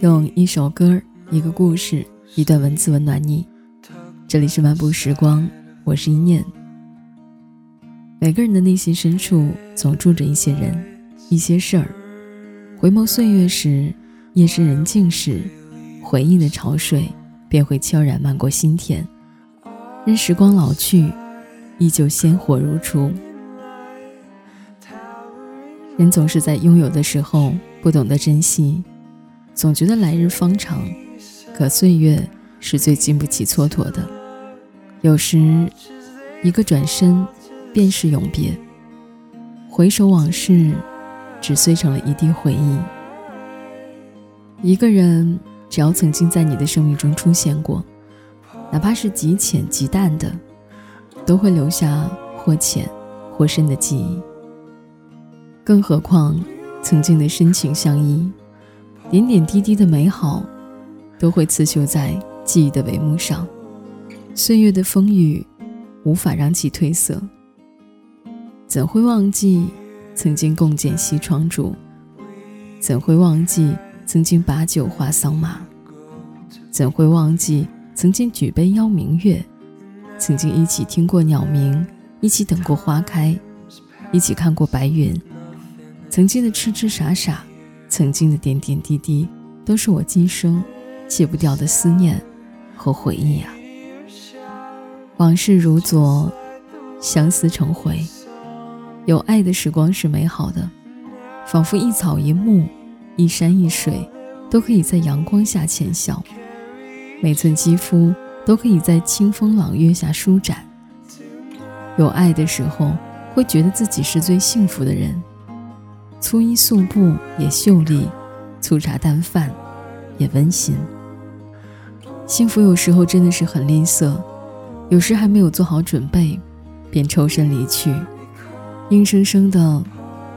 用一首歌、一个故事、一段文字温暖你。这里是漫步时光，我是一念。每个人的内心深处总住着一些人、一些事儿。回眸岁月时，夜深人静时，回忆的潮水便会悄然漫过心田。任时光老去，依旧鲜活如初。人总是在拥有的时候不懂得珍惜，总觉得来日方长，可岁月是最经不起蹉跎的。有时，一个转身，便是永别。回首往事，只碎成了一地回忆。一个人，只要曾经在你的生命中出现过，哪怕是极浅极淡的，都会留下或浅或深的记忆。更何况，曾经的深情相依，点点滴滴的美好，都会刺绣在记忆的帷幕上。岁月的风雨，无法让其褪色。怎会忘记曾经共剪西窗烛？怎会忘记曾经把酒话桑麻？怎会忘记曾经举杯邀明月？曾经一起听过鸟鸣，一起等过花开，一起看过白云。曾经的痴痴傻傻，曾经的点点滴滴，都是我今生戒不掉的思念和回忆啊！往事如昨，相思成回。有爱的时光是美好的，仿佛一草一木、一山一水，都可以在阳光下浅笑；每寸肌肤都可以在清风朗月下舒展。有爱的时候，会觉得自己是最幸福的人。粗衣素布也秀丽，粗茶淡饭也温馨。幸福有时候真的是很吝啬，有时还没有做好准备，便抽身离去，硬生生的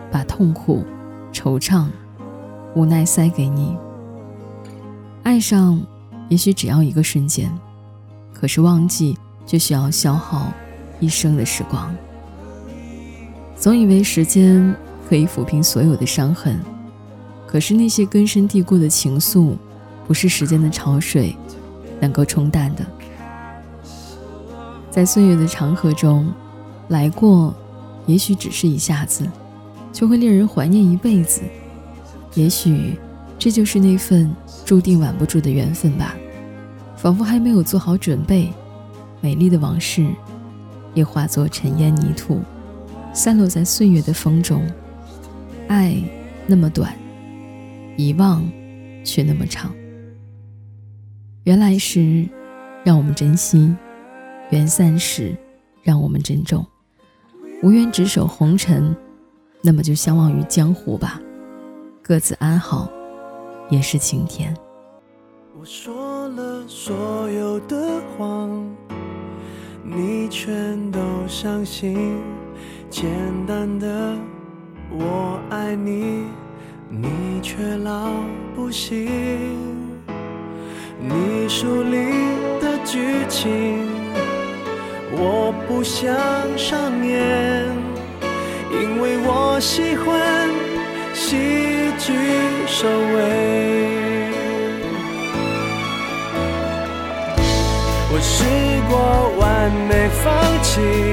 把痛苦、惆怅、无奈塞给你。爱上也许只要一个瞬间，可是忘记就需要消耗一生的时光。总以为时间。可以抚平所有的伤痕，可是那些根深蒂固的情愫，不是时间的潮水能够冲淡的。在岁月的长河中，来过，也许只是一下子，却会令人怀念一辈子。也许，这就是那份注定挽不住的缘分吧。仿佛还没有做好准备，美丽的往事，也化作尘烟泥土，散落在岁月的风中。爱那么短，遗忘却那么长。缘来时，让我们珍惜；缘散时，让我们珍重。无缘执手红尘，那么就相忘于江湖吧。各自安好，也是晴天。我说了所有的谎，你全都相信，简单的。我爱你，你却老不信。你书里的剧情，我不想上演，因为我喜欢喜剧收尾。我试过完美放弃。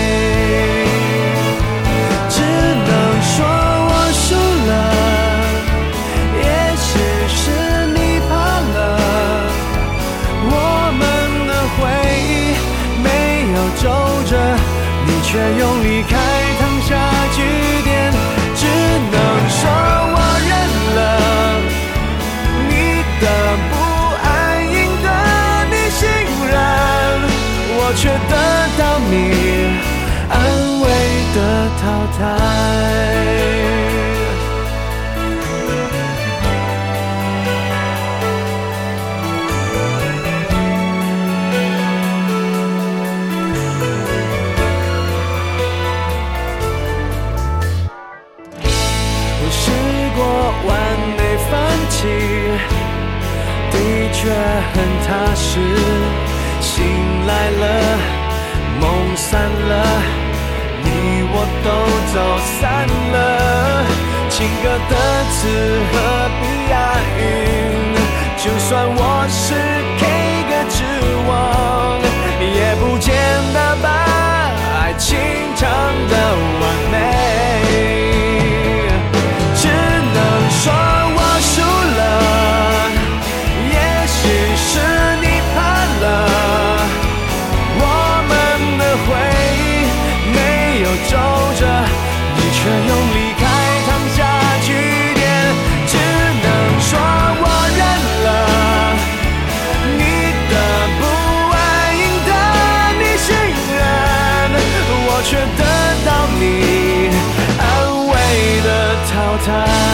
却很踏实。醒来了，梦散了，你我都走散了。情歌的词何必押韵？就算我是 K 歌之王，也不见得把却用离开烫下句点。只能说我认了，你的不安赢得你信任，我却得到你安慰的淘汰。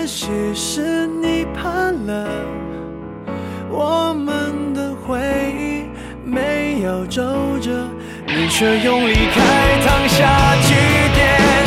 也许是你怕了，我们的回忆没有皱褶，你却用离开烫下句点。